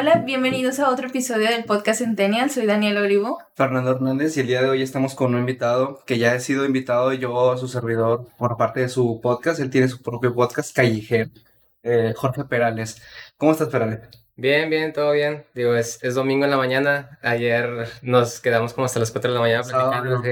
Hola, bienvenidos a otro episodio del podcast Centennial. Soy Daniel Olivo. Fernando Hernández y el día de hoy estamos con un invitado que ya he sido invitado yo a su servidor por parte de su podcast. Él tiene su propio podcast callejero, eh, Jorge Perales. ¿Cómo estás, Perales? Bien, bien, todo bien. Digo, es, es domingo en la mañana. Ayer nos quedamos como hasta las 4 de la mañana platicando. sí.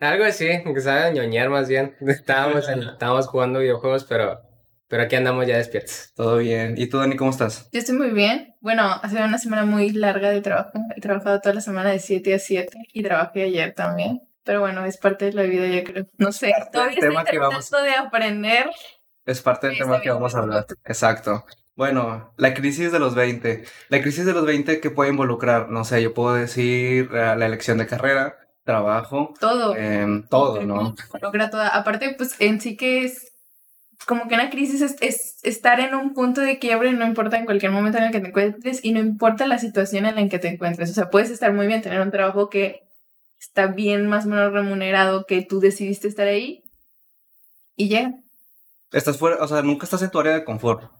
Algo así, que sabe ñoñar más bien. Estábamos, estábamos jugando videojuegos, pero pero aquí andamos ya despiertos. Todo bien. ¿Y tú, Dani, cómo estás? Yo estoy muy bien. Bueno, ha sido una semana muy larga de trabajo. He trabajado toda la semana de 7 a 7 y trabajé ayer también. Pero bueno, es parte de la vida, yo creo. No sé, todavía estoy tratando vamos... de aprender. Es parte del tema que vamos a hablar. Exacto. Bueno, la crisis de los 20. La crisis de los 20 que puede involucrar, no sé, yo puedo decir eh, la elección de carrera, trabajo. Todo. Eh, todo, ¿no? Logra toda. Aparte, pues en sí que es como que una crisis es, estar en un punto de quiebre, no importa en cualquier momento en el que te encuentres y no importa la situación en la que te encuentres. O sea, puedes estar muy bien, tener un trabajo que está bien más o menos remunerado, que tú decidiste estar ahí y llega. Estás fuera, o sea, nunca estás en tu área de confort.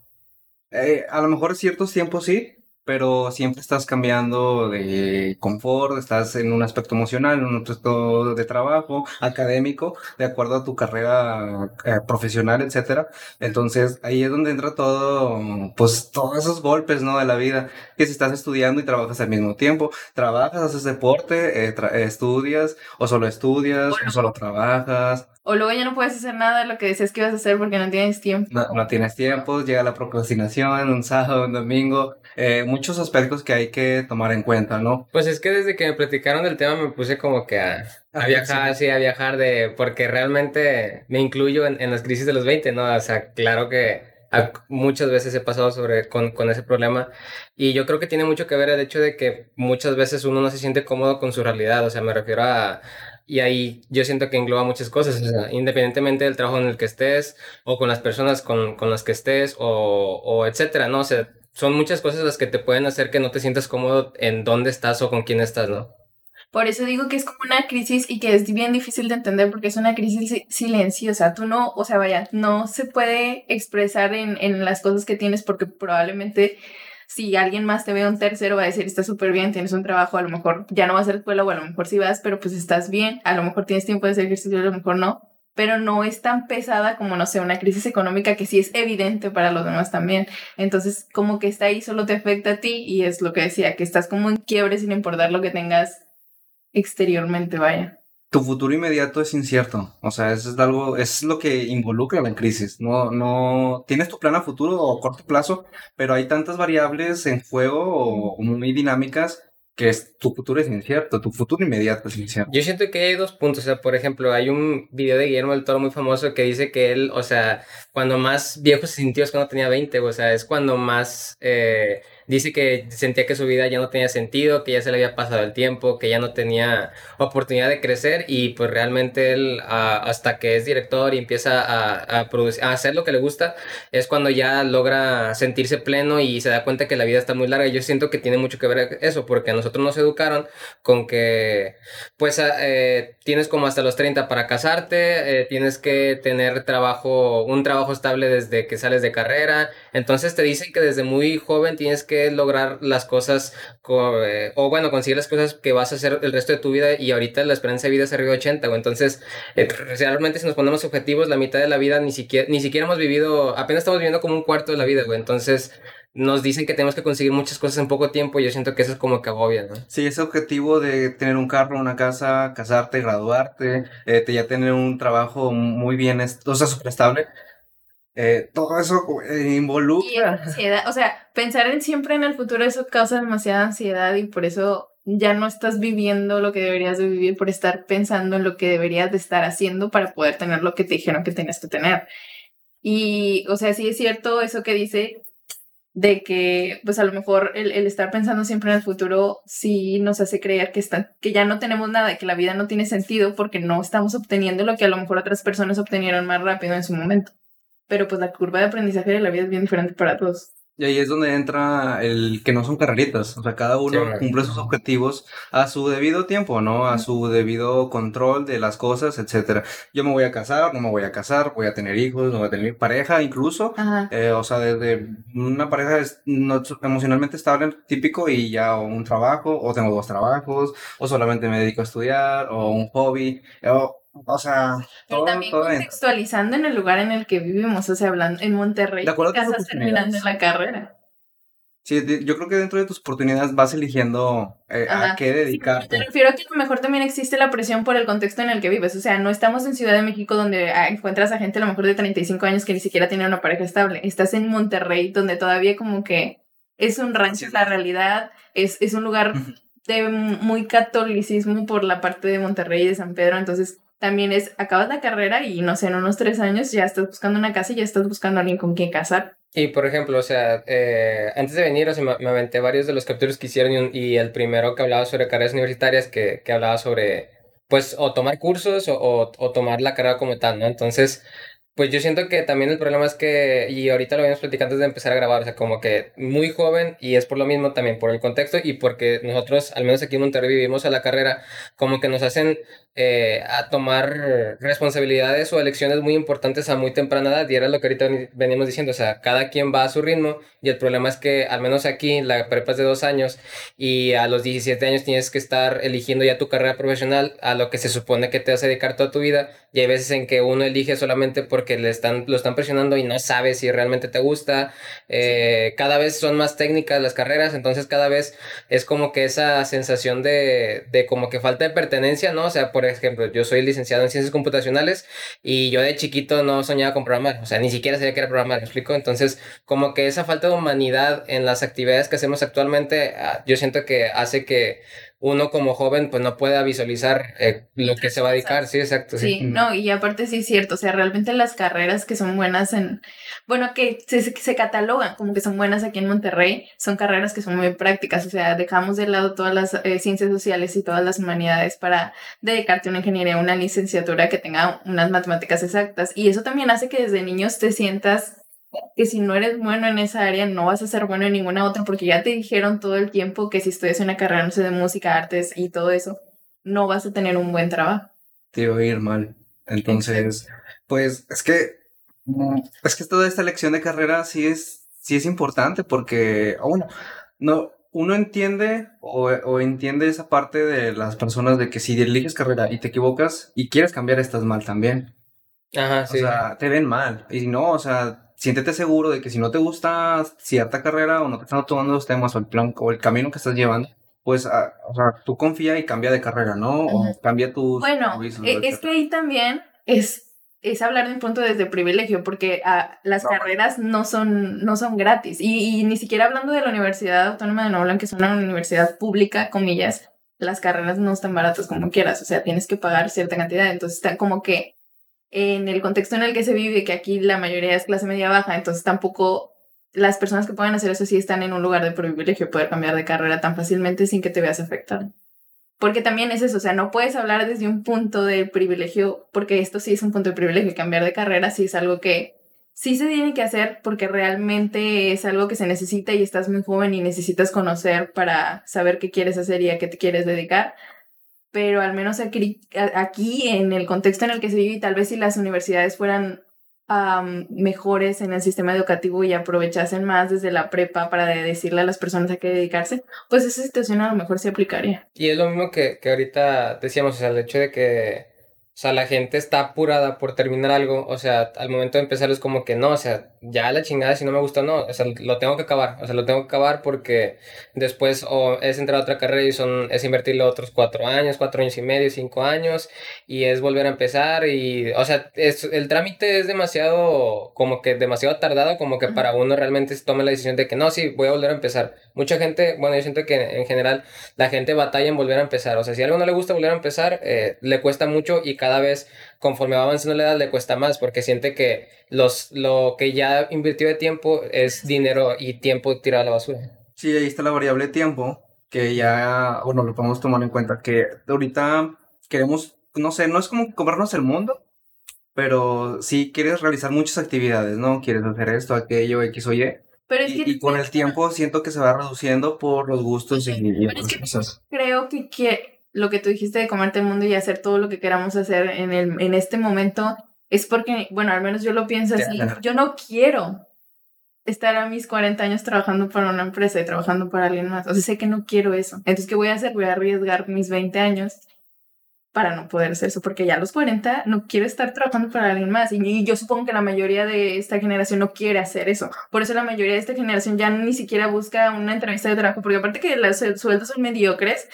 Eh, a lo mejor ciertos tiempos sí, pero siempre estás cambiando de confort, estás en un aspecto emocional, en un aspecto de trabajo, académico, de acuerdo a tu carrera eh, profesional, etcétera. Entonces, ahí es donde entra todo, pues, todos esos golpes, ¿no? De la vida, que si estás estudiando y trabajas al mismo tiempo, trabajas, haces deporte, eh, estudias, o solo estudias, o solo trabajas. O luego ya no puedes hacer nada de lo que decías que ibas a hacer porque no tienes tiempo. No, no tienes tiempo, llega la procrastinación, un sábado, un domingo, eh, muchos aspectos que hay que tomar en cuenta, ¿no? Pues es que desde que me platicaron del tema me puse como que a, a viajar, sí, a viajar de, porque realmente me incluyo en, en, las crisis de los 20, ¿no? O sea, claro que muchas veces he pasado sobre, con, con ese problema y yo creo que tiene mucho que ver el hecho de que muchas veces uno no se siente cómodo con su realidad, o sea, me refiero a y ahí yo siento que engloba muchas cosas, independientemente del trabajo en el que estés, o con las personas con, con las que estés, o, etcétera, ¿no? Son muchas cosas las que te pueden hacer que no te sientas cómodo en dónde estás o con quién estás, ¿no? Por eso digo que es como una crisis y que es bien difícil de entender porque es una crisis silenciosa. Tú no, o sea, vaya, no se puede expresar en, en las cosas que tienes porque probablemente si alguien más te ve un tercero va a decir, estás súper bien, tienes un trabajo, a lo mejor ya no vas a la escuela o a lo mejor sí vas, pero pues estás bien, a lo mejor tienes tiempo de hacer ejercicio, a lo mejor no pero no es tan pesada como, no sé, una crisis económica que sí es evidente para los demás también. Entonces, como que está ahí, solo te afecta a ti y es lo que decía, que estás como en quiebre sin importar lo que tengas exteriormente, vaya. Tu futuro inmediato es incierto, o sea, es algo, es lo que involucra la crisis. No, no, tienes tu plan a futuro o corto plazo, pero hay tantas variables en juego o muy dinámicas que tu futuro es incierto, tu futuro inmediato es incierto. Yo siento que hay dos puntos, o sea, por ejemplo, hay un video de Guillermo del Toro muy famoso que dice que él, o sea, cuando más viejo se sintió es cuando tenía 20, o sea, es cuando más... Eh, dice que sentía que su vida ya no tenía sentido, que ya se le había pasado el tiempo, que ya no tenía oportunidad de crecer y pues realmente él hasta que es director y empieza a, a, producir, a hacer lo que le gusta, es cuando ya logra sentirse pleno y se da cuenta que la vida está muy larga. Yo siento que tiene mucho que ver eso, porque a nosotros nos educaron con que pues eh, tienes como hasta los 30 para casarte, eh, tienes que tener trabajo, un trabajo estable desde que sales de carrera, entonces te dicen que desde muy joven tienes que lograr las cosas, eh, o bueno, conseguir las cosas que vas a hacer el resto de tu vida y ahorita la esperanza de vida es arriba de 80, o entonces eh, realmente si nos ponemos objetivos, la mitad de la vida ni siquiera, ni siquiera hemos vivido, apenas estamos viviendo como un cuarto de la vida, güey, entonces nos dicen que tenemos que conseguir muchas cosas en poco tiempo y yo siento que eso es como que agobia, ¿no? Sí, ese objetivo de tener un carro, una casa, casarte, graduarte, eh, ya tener un trabajo muy bien, o sea, súper estable, eh, todo eso eh, involucra. ansiedad, o sea, pensar en siempre en el futuro, eso causa demasiada ansiedad y por eso ya no estás viviendo lo que deberías de vivir por estar pensando en lo que deberías de estar haciendo para poder tener lo que te dijeron que tenías que tener. Y, o sea, sí es cierto eso que dice de que, pues a lo mejor el, el estar pensando siempre en el futuro sí nos hace creer que, está, que ya no tenemos nada, que la vida no tiene sentido porque no estamos obteniendo lo que a lo mejor otras personas obtenieron más rápido en su momento pero pues la curva de aprendizaje de la vida es bien diferente para todos. Y ahí es donde entra el que no son carreritas, o sea, cada uno cumple sus objetivos a su debido tiempo, ¿no? A su debido control de las cosas, etcétera. Yo me voy a casar, no me voy a casar, voy a tener hijos, no voy a tener pareja, incluso, eh, o sea, desde una pareja no, emocionalmente estable, típico, y ya un trabajo, o tengo dos trabajos, o solamente me dedico a estudiar, o un hobby, o o sea, todo, también contextualizando en el lugar en el que vivimos, o sea, hablando en Monterrey, de acuerdo estás terminando la carrera. Sí, yo creo que dentro de tus oportunidades vas eligiendo eh, a qué dedicarte. te refiero a que a lo mejor también existe la presión por el contexto en el que vives. O sea, no estamos en Ciudad de México donde ah, encuentras a gente a lo mejor de 35 años que ni siquiera tiene una pareja estable. Estás en Monterrey donde todavía como que es un rancho, la realidad, es, es un lugar de muy catolicismo por la parte de Monterrey y de San Pedro. Entonces también es, acabas la carrera y no sé, en unos tres años ya estás buscando una casa y ya estás buscando a alguien con quien casar. Y por ejemplo, o sea, eh, antes de venir, o sea, me, aventé varios de los capítulos que hicieron y, el primero que hablaba sobre carreras universitarias, que, que hablaba sobre, pues, o tomar cursos o, o, o tomar la carrera como tal, ¿no? Entonces, pues yo siento que también el problema es que, y ahorita lo habíamos platicado antes de empezar a grabar, o sea, como que muy joven, y es por lo mismo también, por el contexto y porque nosotros, al menos aquí en Monterrey, vivimos a la carrera, como que nos hacen eh, a tomar responsabilidades o elecciones muy importantes a muy temprana edad, y era lo que ahorita venimos diciendo, o sea, cada quien va a su ritmo, y el problema es que, al menos aquí, la prepa es de dos años, y a los 17 años tienes que estar eligiendo ya tu carrera profesional, a lo que se supone que te vas a dedicar toda tu vida, y hay veces en que uno elige solamente porque le están, lo están presionando y no sabe si realmente te gusta. Eh, cada vez son más técnicas las carreras, entonces cada vez es como que esa sensación de, de como que falta de pertenencia, ¿no? O sea, por ejemplo, yo soy licenciado en ciencias computacionales y yo de chiquito no soñaba con programar, o sea, ni siquiera sabía que era programar, ¿me explico? Entonces, como que esa falta de humanidad en las actividades que hacemos actualmente, ah, yo siento que hace que uno como joven pues no pueda visualizar eh, lo que se va a dedicar, sí, exacto. Sí. no, y aparte sí es cierto, o sea, realmente las carreras que son buenas en, bueno, que se, se catalogan como que son buenas aquí en Monterrey, son carreras que son muy prácticas, o sea, dejamos de lado todas las eh, ciencias sociales y todas las humanidades para dedicarte a una ingeniería, una licenciatura que tenga unas matemáticas exactas, y eso también hace que desde niños te sientas que si no eres bueno en esa área no vas a ser bueno en ninguna otra porque ya te dijeron todo el tiempo que si estudias una carrera no sé de música, artes y todo eso, no vas a tener un buen trabajo. Te iba a ir mal. Entonces, pues es que es que toda esta elección de carrera sí es sí es importante porque bueno, no uno entiende o, o, entiende esa parte de las personas de que si eliges carrera y te equivocas y quieres cambiar, estás mal también. Ajá, sí. O sea, te ven mal. Y no, o sea, siéntete seguro de que si no te gusta cierta carrera o no te están tomando los temas o el plan o el camino que estás llevando, pues, ah, o sea, tú confía y cambia de carrera, ¿no? O cambia tu... Bueno, e, es que ahí también es, es hablar de un punto desde privilegio, porque ah, las carreras no son, no son gratis. Y, ni siquiera hablando de la Universidad Autónoma de Nuevo que es una universidad pública, comillas, las carreras no están baratas como quieras, o sea, tienes que pagar cierta cantidad. Entonces, está como que en el contexto en el que se vive, que aquí la mayoría es clase media baja, entonces tampoco las personas que pueden hacer eso sí están en un lugar de privilegio, poder cambiar de carrera tan fácilmente sin que te veas afectado. Porque también es eso, o sea, no puedes hablar desde un punto de privilegio, porque esto sí es un punto de privilegio, cambiar de carrera sí es algo que sí se tiene que hacer porque realmente es algo que se necesita y estás muy joven y necesitas conocer para saber qué quieres hacer y a qué te quieres dedicar pero al menos aquí, aquí en el contexto en el que se vive, tal vez si las universidades fueran mejores en el sistema educativo y aprovechasen más desde la prepa para decirle a las personas a qué dedicarse, pues esa situación a lo mejor se aplicaría. Y es lo mismo que, que ahorita decíamos, o sea, el hecho de que o sea, la gente está apurada por terminar algo. O sea, al momento de empezar es como que no, o sea, ya la chingada si no me gusta, no. O sea, lo tengo que acabar. O sea, lo tengo que acabar porque después o es entrar a otra carrera y son, es invertirle otros cuatro años, cuatro años y medio, cinco años. Y es volver a empezar. Y, o sea, es, el trámite es demasiado, como que demasiado tardado, como que para uno realmente se tome la decisión de que no, sí, voy a volver a empezar. Mucha gente, bueno, yo siento que en general la gente batalla en volver a empezar. O sea, si a algo no le gusta volver a empezar, eh, le cuesta mucho y cada cada vez, conforme va avanzando la edad, le cuesta más porque siente que los, lo que ya invirtió de tiempo es dinero y tiempo tirado a la basura. Sí, ahí está la variable tiempo, que ya, bueno, lo podemos tomar en cuenta, que ahorita queremos, no sé, no es como comernos el mundo, pero si quieres realizar muchas actividades, ¿no? Quieres hacer esto, aquello, X o Y, Pero es Y, que y con el tiempo siento que se va reduciendo por los gustos y, y Pero es que- cosas. creo que, que lo que tú dijiste de comerte el mundo y hacer todo lo que queramos hacer en, el, en este momento es porque, bueno, al menos yo lo pienso así. Yo no quiero estar a mis 40 años trabajando para una empresa y trabajando para alguien más. O sea, sé que no quiero eso. Entonces, ¿qué voy a hacer? Voy a arriesgar mis 20 años para no poder hacer eso, porque ya a los 40 no quiero estar trabajando para alguien más. Y, y yo supongo que la mayoría de esta generación no quiere hacer eso. Por eso la mayoría de esta generación ya ni siquiera busca una entrevista de trabajo, porque aparte que los sueldos son mediocres,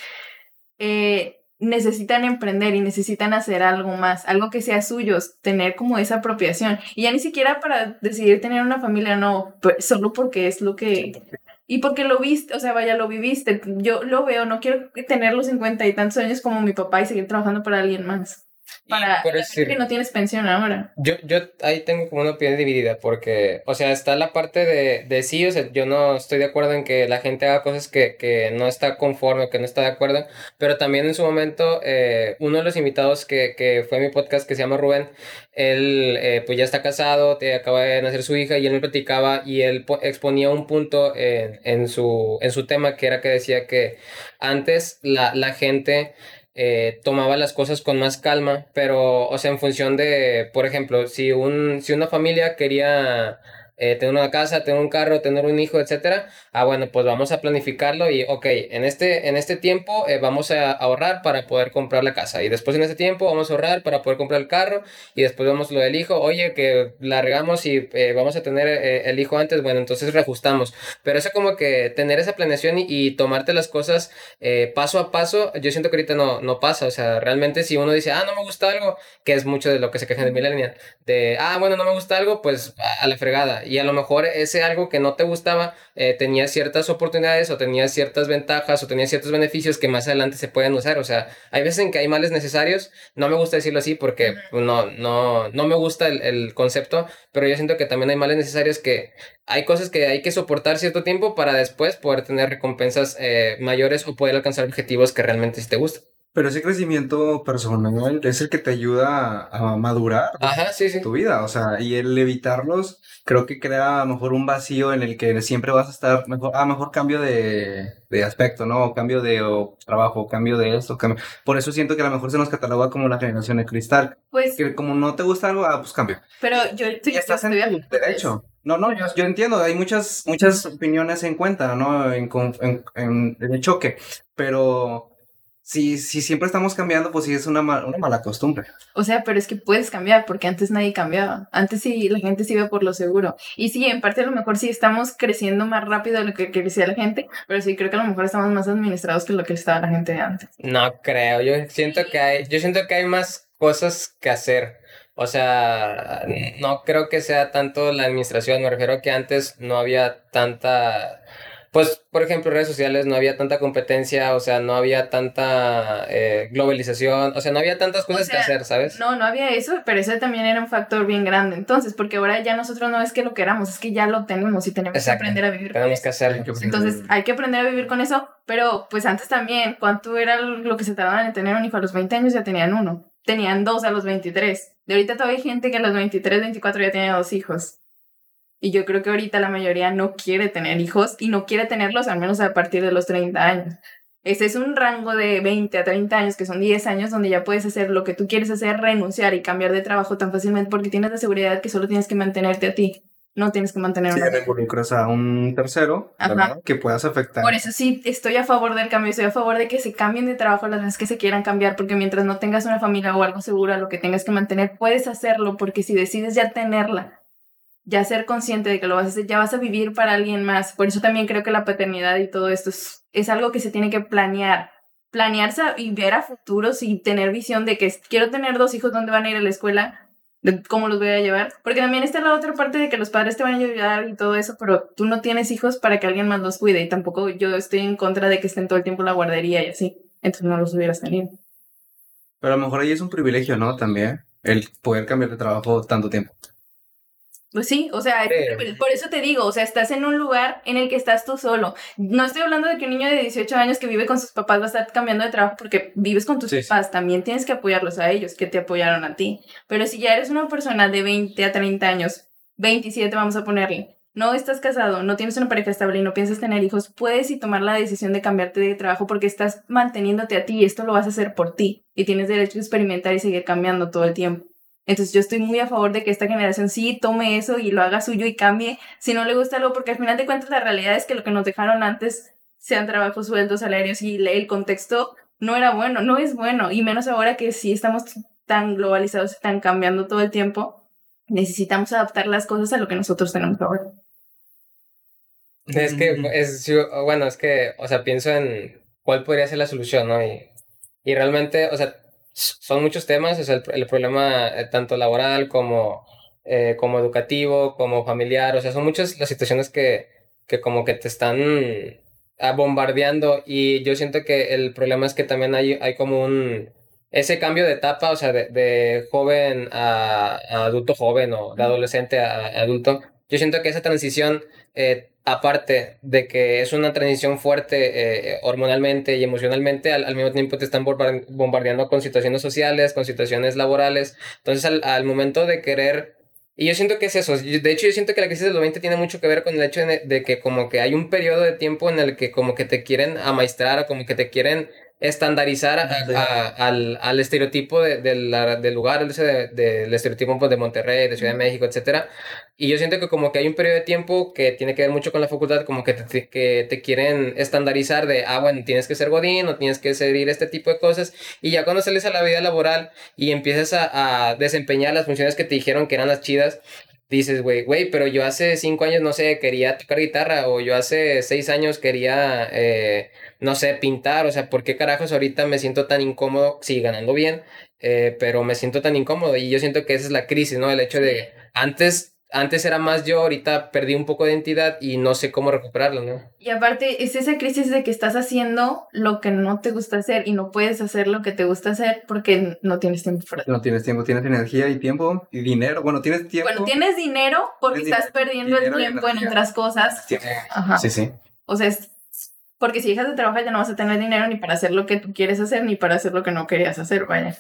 eh, necesitan emprender y necesitan hacer algo más, algo que sea suyo, tener como esa apropiación. Y ya ni siquiera para decidir tener una familia, no, pues, solo porque es lo que... Y porque lo viste, o sea, vaya, lo viviste. Yo lo veo, no quiero tener los cincuenta y tantos años como mi papá y seguir trabajando para alguien más. Para por gente que no tienes pensión ahora. Yo, yo ahí tengo como una opinión dividida porque, o sea, está la parte de, de sí, o sea, yo no estoy de acuerdo en que la gente haga cosas que, que no está conforme, que no está de acuerdo, pero también en su momento, eh, uno de los invitados que, que fue a mi podcast que se llama Rubén, él eh, pues ya está casado, te acaba de nacer su hija y él me platicaba y él po- exponía un punto en, en su, en su tema que era que decía que antes la, la gente eh, tomaba las cosas con más calma, pero, o sea, en función de, por ejemplo, si, un, si una familia quería eh, tener una casa, tener un carro, tener un hijo, etcétera, ah, bueno, pues vamos a planificarlo y, ok, en este, en este tiempo eh, vamos a ahorrar para poder comprar la casa. Y después en este tiempo vamos a ahorrar para poder comprar el carro y después vemos lo del hijo, oye, que largamos y eh, vamos a tener eh, el hijo antes, bueno, entonces reajustamos, pero eso como que tener esa planeación y, y tomarte las cosas paso a paso, yo siento que ahorita no, no pasa. O sea, realmente si uno dice, ah, no me gusta algo, que es mucho de lo que se quejan de Millennial, de, ah, bueno, no me gusta algo, pues a la fregada. Y a lo mejor ese algo que no te gustaba eh, tenía ciertas oportunidades o tenía ciertas ventajas o tenía ciertos beneficios que más adelante se pueden usar. O sea, hay veces en que hay males necesarios. No me gusta decirlo así porque pues, no, no, no me gusta el, el concepto, pero yo siento que también hay males necesarios que hay cosas que hay que soportar cierto tiempo para después poder tener recompensas eh, mayores o poder alcanzar objetivos que realmente sí te gustan. Pero ese crecimiento personal es el que te ayuda a madurar Ajá, sí, sí. tu vida, o sea, y el evitarlos creo que crea a lo mejor un vacío en el que siempre vas a estar mejor, a mejor cambio de, de aspecto, ¿no? O cambio de o trabajo, cambio de esto, cambio. Por eso siento que a lo mejor se nos cataloga como la generación de cristal, Pues, que como no te gusta algo, ah, pues cambio. pero yo estoy, Y estás en con derecho. No, no, yo, yo entiendo, hay muchas, muchas opiniones en cuenta, ¿no? En, en- en el choque, pero si, si siempre estamos cambiando, pues sí es una, una mala costumbre. O sea, pero es que puedes cambiar, porque antes nadie cambiaba. Antes sí, la gente se iba por lo seguro. Y sí, en parte a lo mejor sí estamos creciendo más rápido de lo que crecía la gente, pero sí creo que a lo mejor estamos más administrados que lo que estaba la gente de antes. No creo, yo siento que hay, yo siento que hay más cosas que hacer. O sea, no creo que sea tanto la administración, me refiero a que antes no había tanta, pues, por ejemplo, redes sociales, no había tanta competencia, o sea, no había tanta eh, globalización, o sea, no había tantas cosas que sea, hacer, ¿sabes? No, no había eso, pero eso también era un factor bien grande. Entonces, porque ahora ya nosotros no es que lo queramos, es que ya lo tenemos y tenemos Exacto. que aprender a vivir con Tenemos eso. que hacerlo. Entonces, hay que aprender a vivir con eso, pero pues antes también, ¿cuánto era lo que se tardaban en tener un hijo? A los 20 años ya tenían uno, tenían dos a los 23. De ahorita todavía hay gente que a los 23, 24 ya tiene dos hijos. Y yo creo que ahorita la mayoría no quiere tener hijos y no quiere tenerlos al menos a partir de los 30 años. Ese es un rango de 20 a 30 años, que son 10 años, donde ya puedes hacer lo que tú quieres hacer, renunciar y cambiar de trabajo tan fácilmente porque tienes la seguridad que solo tienes que mantenerte a ti. No tienes que mantener no involucras a un tercero. Que puedas afectar. Por eso sí, estoy a favor del cambio, estoy a favor de que se cambien de trabajo las veces que se quieran cambiar, porque mientras no tengas una familia o algo seguro a lo que tengas que mantener, puedes hacerlo, porque si decides ya tenerla, ya ser consciente de que lo vas a hacer, ya vas a vivir para alguien más. Por eso también creo que la paternidad y todo esto es, es algo que se tiene que planear. Planearse y ver a futuros y tener visión de que quiero tener dos hijos, ¿dónde van a ir a la escuela? de cómo los voy a llevar. Porque también está la otra parte de que los padres te van a ayudar y todo eso, pero tú no tienes hijos para que alguien más los cuide. Y tampoco yo estoy en contra de que estén todo el tiempo en la guardería y así. Entonces no los hubieras tenido. Pero a lo mejor ahí es un privilegio, ¿no? También el poder cambiar de trabajo tanto tiempo. Pues sí, o sea, Sí. por eso te digo, o sea, estás en un lugar en el que estás tú solo. No estoy hablando de que un niño de 18 años que vive con sus papás va a estar cambiando de trabajo porque vives con tus Sí, sí. papás. También tienes que apoyarlos a ellos, que te apoyaron a ti. Pero si ya eres una persona de 20 a 30 años, 27 vamos a ponerle, no estás casado, no tienes una pareja estable y no piensas tener hijos, puedes y tomar la decisión de cambiarte de trabajo porque estás manteniéndote a ti y esto lo vas a hacer por ti y tienes derecho a experimentar y seguir cambiando todo el tiempo. Entonces yo estoy muy a favor de que esta generación sí tome eso y lo haga suyo y cambie si no le gusta algo, porque al final de cuentas la realidad es que lo que nos dejaron antes sean trabajos, sueldos, salarios y el contexto no era bueno, no es bueno, y menos ahora que sí estamos tan globalizados, están cambiando todo el tiempo, necesitamos adaptar las cosas a lo que nosotros tenemos ahora. Es que, es, bueno, es que, o sea, pienso en cuál podría ser la solución, ¿no? Y, y realmente, o sea, son muchos temas, o sea, el, problema eh, tanto laboral como, eh, como educativo, como familiar, o sea, son muchas las situaciones que, que como que te están ah, bombardeando y yo siento que el problema es que también hay, hay como un ese cambio de etapa, o sea, de, de joven a, adulto joven o de adolescente a, adulto, yo siento que esa transición, eh, aparte de que es una transición fuerte eh, hormonalmente y emocionalmente, al, mismo tiempo te están bombardeando con situaciones sociales, con situaciones laborales. Entonces, al, al momento de querer y yo siento que es eso. De hecho, yo siento que la crisis del 20 tiene mucho que ver con el hecho de, que como que hay un periodo de tiempo en el que como que te quieren amaestrar o como que te quieren estandarizar al, al, estereotipo de, del lugar, de, del estereotipo pues, de Monterrey, de Ciudad de México, etc. Y yo siento que como que hay un periodo de tiempo que tiene que ver mucho con la facultad, como que te, que te quieren estandarizar de, ah, bueno, tienes que ser godín o tienes que seguir este tipo de cosas. Y ya cuando sales a la vida laboral y empiezas a, a desempeñar las funciones que te dijeron que eran las chidas, dices, güey, güey, pero yo hace cinco años, no sé, quería tocar guitarra o yo hace seis años quería, eh, no sé, pintar, o sea, ¿por qué carajos ahorita me siento tan incómodo? Sí, ganando bien, eh, pero me siento tan incómodo y yo siento que esa es la crisis, ¿no? El hecho de antes antes era más yo, ahorita perdí un poco de identidad y no sé cómo recuperarlo, ¿no? Y aparte es esa crisis de que estás haciendo lo que no te gusta hacer y no puedes hacer lo que te gusta hacer porque no tienes tiempo para No tienes tiempo, tienes energía y tiempo y dinero. Bueno, tienes tiempo. Bueno, tienes dinero porque estás perdiendo el tiempo en otras cosas. Ajá. Sí, sí. O sea, es porque si dejas de trabajar ya no vas a tener dinero ni para hacer lo que tú quieres hacer ni para hacer lo que no querías hacer, vaya.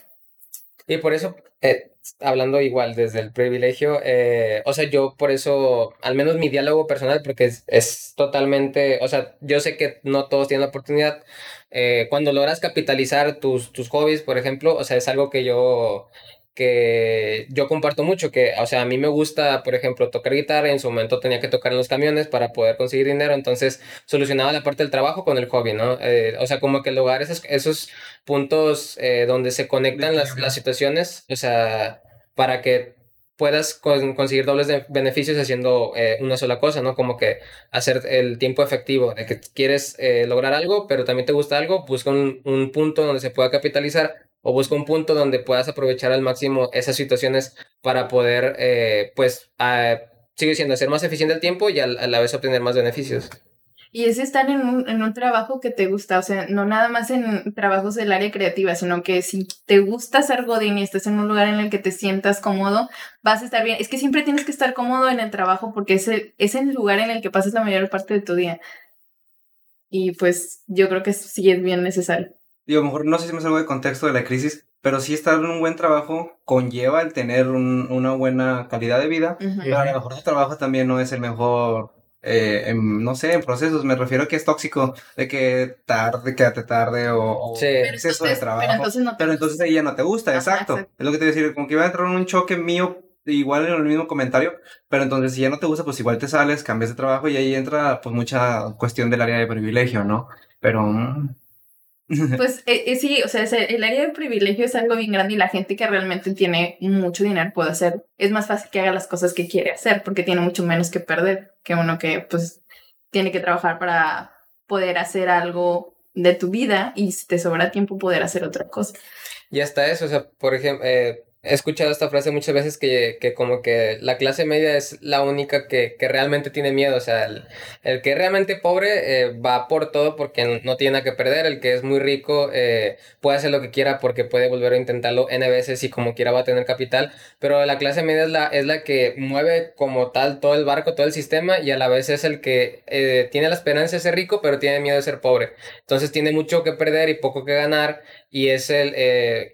Y por eso, eh, hablando igual desde el privilegio, eh, o sea, yo por eso, al menos mi diálogo personal, porque es, es totalmente, o sea, yo sé que no todos tienen la oportunidad. Eh, cuando logras capitalizar tus, tus hobbies, por ejemplo, o sea, es algo que yo que yo comparto mucho, que, o sea, a mí me gusta, por ejemplo, tocar guitarra, en su momento tenía que tocar en los camiones para poder conseguir dinero, entonces solucionaba la parte del trabajo con el hobby, ¿no? Eh, o sea, como que lugar, esos, esos puntos eh, donde se conectan las, las, situaciones, o sea, para que puedas conseguir dobles de beneficios haciendo eh, una sola cosa, ¿no? Como que hacer el tiempo efectivo, de que quieres lograr algo, pero también te gusta algo, busca un, un punto donde se pueda capitalizar o busca un punto donde puedas aprovechar al máximo esas situaciones para poder, eh, pues, sigue siendo hacer más eficiente el tiempo y a, la vez obtener más beneficios. Y es estar en un, en un trabajo que te gusta, o sea, no nada más en trabajos del área creativa, sino que si te gusta ser godín y estás en un lugar en el que te sientas cómodo, vas a estar bien. Es que siempre tienes que estar cómodo en el trabajo porque es el, es el lugar en el que pasas la mayor parte de tu día. Y pues yo creo que sí es bien necesario digo, a lo mejor no sé si me salgo de contexto de la crisis, pero sí estar en un buen trabajo conlleva el tener una buena calidad de vida. Pero a lo mejor tu trabajo también no es el mejor, eh, no sé, en procesos. Me refiero a que es tóxico, de que tarde, quédate tarde o, exceso de trabajo. Pero entonces, no pero entonces ahí ya no te gusta, exacto. Es lo que te voy a decir, como que iba a entrar en un choque mío igual en el mismo comentario, pero entonces si ya no te gusta, pues igual te sales, cambias de trabajo y ahí entra pues mucha cuestión del área de privilegio, ¿no? Pero mm, pues eh, eh, sí, o sea, el área de privilegio es algo bien grande y la gente que realmente tiene mucho dinero puede hacer. Es más fácil que haga las cosas que quiere hacer porque tiene mucho menos que perder que uno que pues tiene que trabajar para poder hacer algo de tu vida y si te sobra tiempo poder hacer otra cosa. Y hasta eso, o sea, por ejemplo, eh, he escuchado esta frase muchas veces que, que, como que la clase media es la única que, que realmente tiene miedo. O sea, el, el que realmente pobre eh, va por todo porque no tiene nada que perder. El que es muy rico eh, puede hacer lo que quiera porque puede volver a intentarlo N veces y como quiera va a tener capital. Pero la clase media es la, es la que mueve como tal todo el barco, todo el sistema y a la vez es el que eh, tiene la esperanza de ser rico pero tiene miedo de ser pobre. Entonces tiene mucho que perder y poco que ganar y es el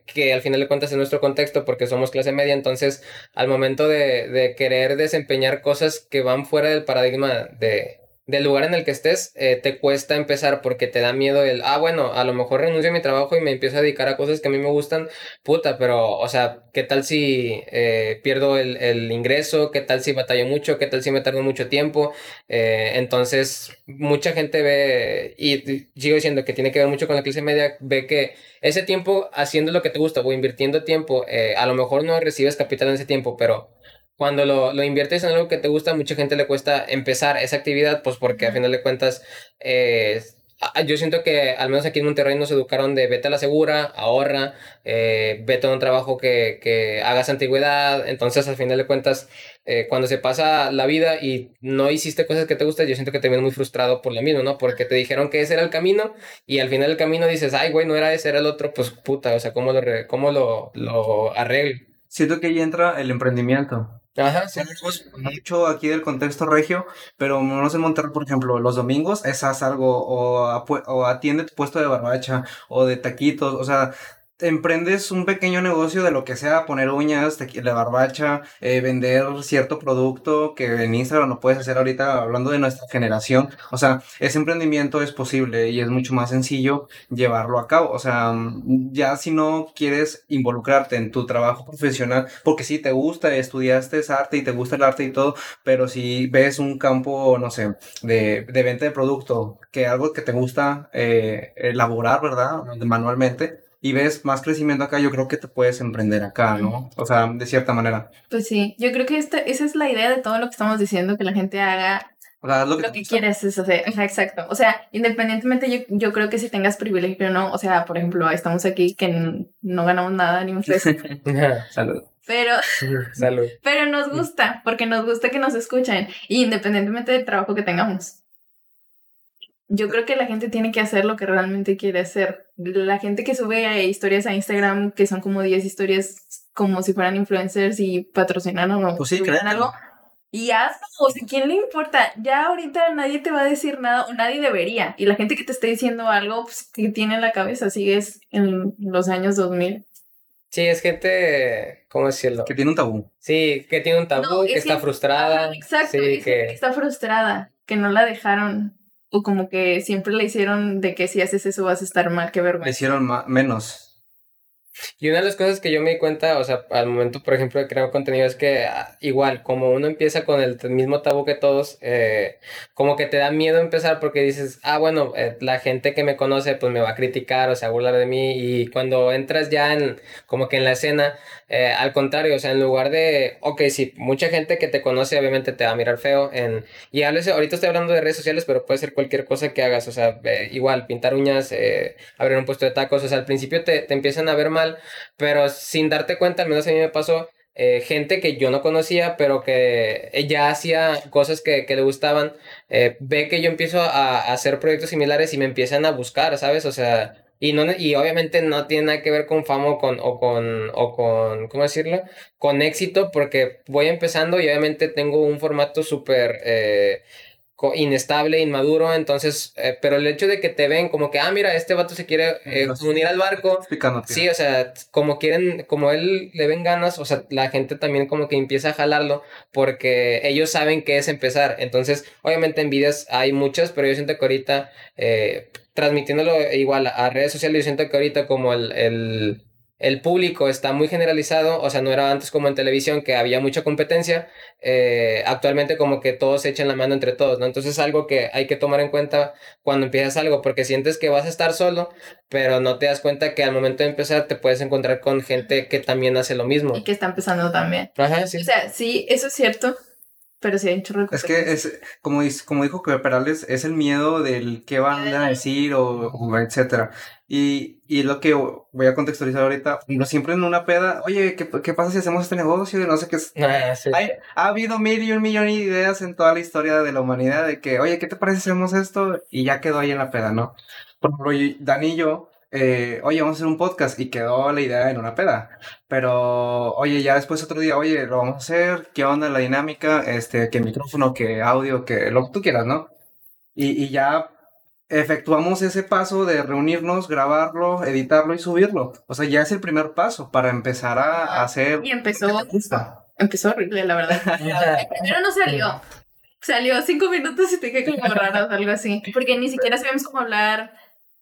que al final de cuentas es nuestro contexto porque porque somos clase media, entonces al momento de, de querer desempeñar cosas que van fuera del paradigma de, del lugar en el que estés, eh, te cuesta empezar porque te da miedo el, ah, bueno, a lo mejor renuncio a mi trabajo y me empiezo a dedicar a cosas que a mí me gustan, puta, pero, o sea, ¿qué tal si eh, pierdo el, el, ingreso? ¿Qué tal si batallo mucho? ¿Qué tal si me tardo mucho tiempo? Eh, entonces, mucha gente ve, y sigo diciendo que tiene que ver mucho con la clase media, ve que ese tiempo haciendo lo que te gusta o invirtiendo tiempo, a lo mejor no recibes capital en ese tiempo, pero cuando lo, lo, inviertes en algo que te gusta, mucha gente le cuesta empezar esa actividad, pues porque a final de cuentas, eh, yo siento que al menos aquí en Monterrey nos educaron de vete a la segura, ahorra, eh, vete a un trabajo que, que, hagas antigüedad, entonces al final de cuentas, eh, cuando se pasa la vida y no hiciste cosas que te gustan, yo siento que te vienes muy frustrado por lo mismo, ¿no? Porque te dijeron que ese era el camino y al final del camino dices, ay, güey, no era ese, era el otro, pues puta, o sea, ¿cómo lo, cómo lo, lo arreglo? Siento que ahí entra el emprendimiento. Ajá, sí. mucho aquí del contexto regio, pero no sé Monterrey, por ejemplo, los domingos es haz algo o, o atiende tu puesto de barbacha o de taquitos, o sea, emprendes un pequeño negocio de lo que sea, poner uñas, la barbacha, eh, vender cierto producto que en Instagram no puedes hacer ahorita hablando de nuestra generación. O sea, ese emprendimiento es posible y es mucho más sencillo llevarlo a cabo. O sea, ya si no quieres involucrarte en tu trabajo profesional, porque sí te gusta, estudiaste arte y te gusta el arte y todo, pero si ves un campo, no sé, de, de venta de producto, que algo que te gusta eh, elaborar, ¿verdad? Manualmente y ves más crecimiento acá, yo creo que te puedes emprender acá, ¿no? O sea, de cierta manera. Pues sí, yo creo que esta, esa es la idea de todo lo que estamos diciendo, que la gente haga lo que, quieres es hacer. Exacto. O sea, independientemente, yo, yo creo que si tengas privilegio o no, o sea, por ejemplo, estamos aquí que no ganamos nada ni un peso. Salud. Pero, Salud. pero nos gusta, porque nos gusta que nos escuchen, independientemente del trabajo que tengamos. Yo creo que la gente tiene que hacer lo que realmente quiere hacer. La gente que sube historias a Instagram, que son como 10 historias como si fueran influencers y patrocinan o pues sí, algo. Y hazlo, o sea, ¿quién le importa? Ya ahorita nadie te va a decir nada o nadie debería. Y la gente que te esté diciendo algo pues, que tiene en la cabeza, sigues en los años 2000. Sí, es gente, ¿cómo decirlo? Que tiene un tabú. Sí, que tiene un tabú, que está frustrada. exacto, sí, que... está frustrada, que no la dejaron o como que siempre le hicieron de que si haces eso vas a estar mal, qué vergüenza. Le hicieron menos. Y una de las cosas que yo me di cuenta, o sea, al momento, por ejemplo, de crear contenido, es que ah, igual, como uno empieza con el mismo tabú que todos, eh, como que te da miedo empezar porque dices, ah, bueno, eh, la gente que me conoce, pues me va a criticar, o sea, a burlar de mí. Y cuando entras ya en, como que en la escena, eh, al contrario, o sea, en lugar de, ok, sí, mucha gente que te conoce, obviamente te va a mirar feo. En, y ahorita estoy hablando de redes sociales, pero puede ser cualquier cosa que hagas, o sea, igual, pintar uñas, abrir un puesto de tacos, o sea, al principio te, te empiezan a ver mal pero sin darte cuenta, al menos a mí me pasó, eh, gente que yo no conocía, pero que ella hacía cosas que, que le gustaban, eh, ve que yo empiezo a, hacer proyectos similares y me empiezan a buscar, ¿sabes? O sea, y, no, y obviamente no tiene nada que ver con fama o con, o con, o con, ¿cómo decirlo? Con éxito, porque voy empezando y obviamente tengo un formato súper... Eh, inestable, inmaduro, entonces, eh, pero el hecho de que te ven como que, ah, mira, este vato se quiere eh, unir al barco, sí, o sea, como quieren, como él le ven ganas, o sea, la gente también como que empieza a jalarlo porque ellos saben que es empezar, entonces, obviamente envidias hay muchas, pero yo siento que ahorita, eh, transmitiéndolo igual a redes sociales, yo siento que ahorita como el, el el público está muy generalizado, o sea, no era antes como en televisión que había mucha competencia, eh, actualmente como que todos se echan la mano entre todos, ¿no? Entonces es algo que hay que tomar en cuenta cuando empiezas algo, porque sientes que vas a estar solo, pero no te das cuenta que al momento de empezar te puedes encontrar con gente que también hace lo mismo. Y que está empezando también. Ajá, sí. O sea, sí, eso es cierto, pero sí hay un chorro Es que es, como, como dijo que Perales, es el miedo del qué van a decir o, o etcétera. Y, y lo que voy a contextualizar ahorita, no siempre en una peda, oye, ¿qué, qué pasa si hacemos este negocio? No sé qué es. Ah, sí. Hay, ha habido mil y un millón de ideas en toda la historia de la humanidad de que, oye, ¿qué te parece si hacemos esto? Y ya quedó ahí en la peda, ¿no? Por ejemplo, Dani y yo eh, oye, vamos a hacer un podcast y quedó la idea en una peda. Pero, oye, ya después otro día, oye, lo vamos a hacer, ¿qué onda la dinámica? Este, que micrófono, que audio, que lo que tú quieras, ¿no? Y, y ya efectuamos ese paso de reunirnos, grabarlo, editarlo y subirlo. O sea, ya es el primer paso para empezar a, hacer... Y empezó... Empezó horrible, la verdad. Pero no salió. Salió cinco minutos y te quedé como raro o algo así. Porque ni siquiera sabíamos cómo hablar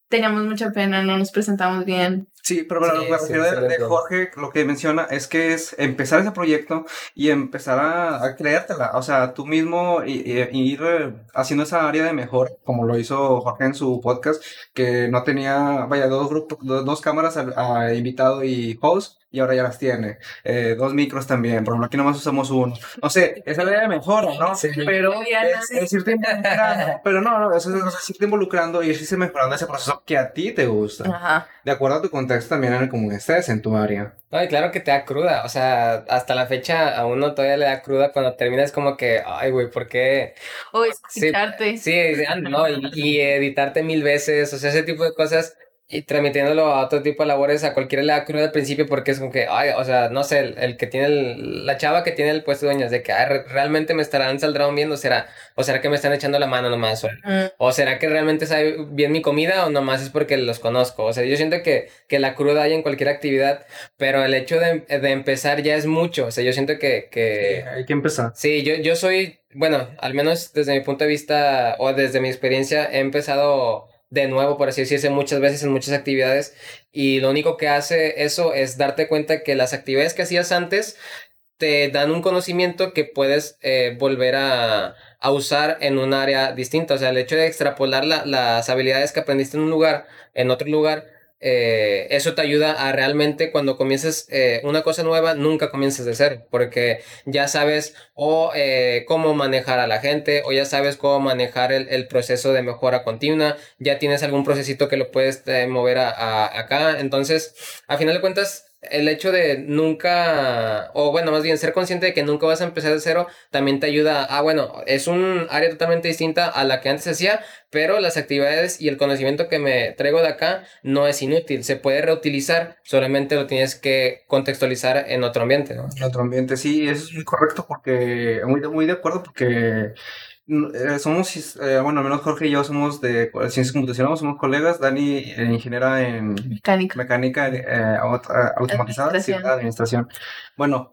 teníamos mucha pena, no nos presentamos bien. Sí, pero lo que refiero de, Jorge, lo que menciona es que es empezar ese proyecto y empezar a, creértela. O sea, tú mismo y, ir eh, haciendo esa área de mejor, como lo hizo Jorge en su podcast, que no tenía, vaya, dos grupos, dos, cámaras a, invitado y host, y ahora ya las tiene. Eh, dos micros también, por ejemplo, aquí nomás usamos uno. No sé, esa área de mejora, ¿no? Sí. Pero es, irte involucrando. Pero no, no, eso es, irte involucrando y irse mejorando ese proceso que a ti te gusta. Ajá. De acuerdo a tu contexto también en el común estés en tu área. No, y claro que te da cruda, o sea, hasta la fecha a uno todavía le da cruda cuando terminas como que, ay, güey, ¿por qué? O escucharte. Sí, sí no, y, y editarte mil veces, o sea, ese tipo de cosas y transmitiéndolo a otro tipo de labores, a cualquiera le da cruda al principio porque es como que, ay, o sea, no sé, el, que tiene, el, la chava que tiene el puesto de dueñas, de que, ay, realmente me estarán saldrán viendo, será, o será que me están echando la mano nomás, o, mm. o, será que realmente sabe bien mi comida o nomás es porque los conozco, o sea, yo siento que, que la cruda hay en cualquier actividad, pero el hecho de, de empezar ya es mucho, o sea, yo siento que... que hay que empezar. Sí, yo, yo soy, bueno, al menos desde mi punto de vista o desde mi experiencia, he empezado de nuevo, por así decirse, muchas veces en muchas actividades. Y lo único que hace eso es darte cuenta que las actividades que hacías antes te dan un conocimiento que puedes eh, volver a, a, usar en un área distinta. O sea, el hecho de extrapolar las habilidades que aprendiste en un lugar, en otro lugar, eh, eso te ayuda a realmente cuando comiences eh, una cosa nueva, nunca comiences de cero, porque ya sabes o eh, cómo manejar a la gente, o ya sabes cómo manejar el, el, proceso de mejora continua, ya tienes algún procesito que lo puedes mover a, a, acá, entonces, a final de cuentas, el hecho de nunca, o bueno, más bien ser consciente de que nunca vas a empezar de cero, también te ayuda a, bueno, es un área totalmente distinta a la que antes hacía, pero las actividades y el conocimiento que me traigo de acá no es inútil, se puede reutilizar, solamente lo tienes que contextualizar en otro ambiente. En otro ambiente, sí, eso es muy correcto porque, muy, muy de acuerdo porque eh, somos, eh, bueno, al menos Jorge y yo somos de ciencias computacionales, somos colegas. Dani, eh, ingeniera en mecánica, mecánica automatizada, administración. administración. Bueno,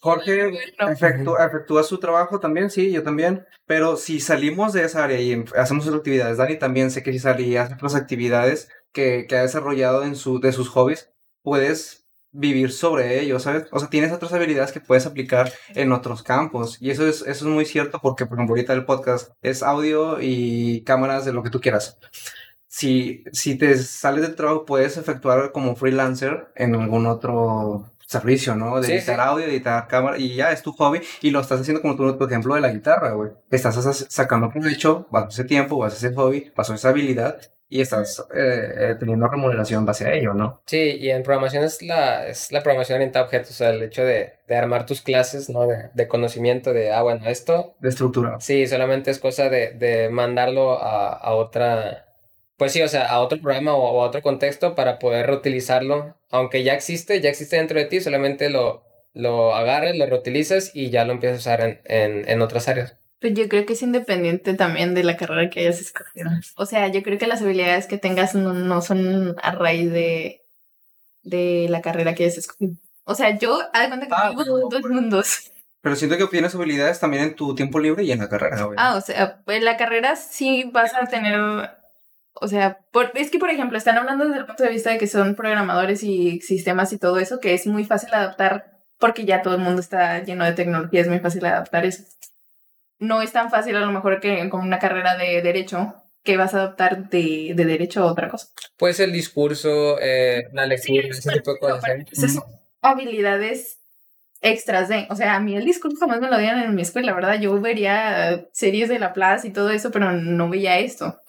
Jorge efectúa, su trabajo también, sí, yo también, pero si salimos de esa área y em, hacemos otras actividades, Dani también sé que si salía hace otras actividades que, que ha desarrollado en su, de sus hobbies, puedes vivir sobre ello, ¿sabes? O sea, tienes otras habilidades que puedes aplicar en otros campos. Y eso es, eso es muy cierto porque, por ejemplo, ahorita el podcast es audio y cámaras de lo que tú quieras. Si, si te sales del trabajo, puedes efectuar como freelancer en algún otro servicio, ¿no? De editar audio, editar cámara, y ya es tu hobby, y lo estás haciendo como tú, por ejemplo, de la guitarra, güey. Estás sacando provecho, vas a ese tiempo, vas a ese hobby, pasó esa habilidad, y estás eh, eh, teniendo remuneración base a ello, ¿no? Sí, y en programación es la, es la programación orientada a objetos, o sea, el hecho de, de armar tus clases, ¿no? De, de, conocimiento de, ah, bueno, esto... De estructura. Sí, solamente es cosa de, de mandarlo a, a, otra... Pues sí, o sea, a otro programa o a otro contexto para poder reutilizarlo, aunque ya existe, ya existe dentro de ti, solamente lo, lo agarres, lo reutilizas y ya lo empiezas a usar en, en, en otras áreas. Pues yo creo que es independiente también de la carrera que hayas escogido. O sea, yo creo que las habilidades que tengas no, son a raíz de, de la carrera que hayas escogido. O sea, yo hago cuenta que ah, dos mundos. Pero siento que obtienes habilidades también en tu tiempo libre y en la carrera. Ah, o sea, en la carrera sí vas a tener. O sea, por, es que, por ejemplo, están hablando desde el punto de vista de que son programadores y sistemas y todo eso, que es muy fácil adaptar porque ya todo el mundo está lleno de tecnología, es muy fácil adaptar eso no es tan fácil a lo mejor que con una carrera de derecho que vas a adoptar de, de derecho a otra cosa. Pues el discurso, eh, la lectura, ese tipo de cosas. ¿eh? Esas son habilidades extras de, o sea, a mí el discurso jamás me lo dieron en mi escuela, ¿verdad? Yo vería series de La Plaza y todo eso, pero no veía esto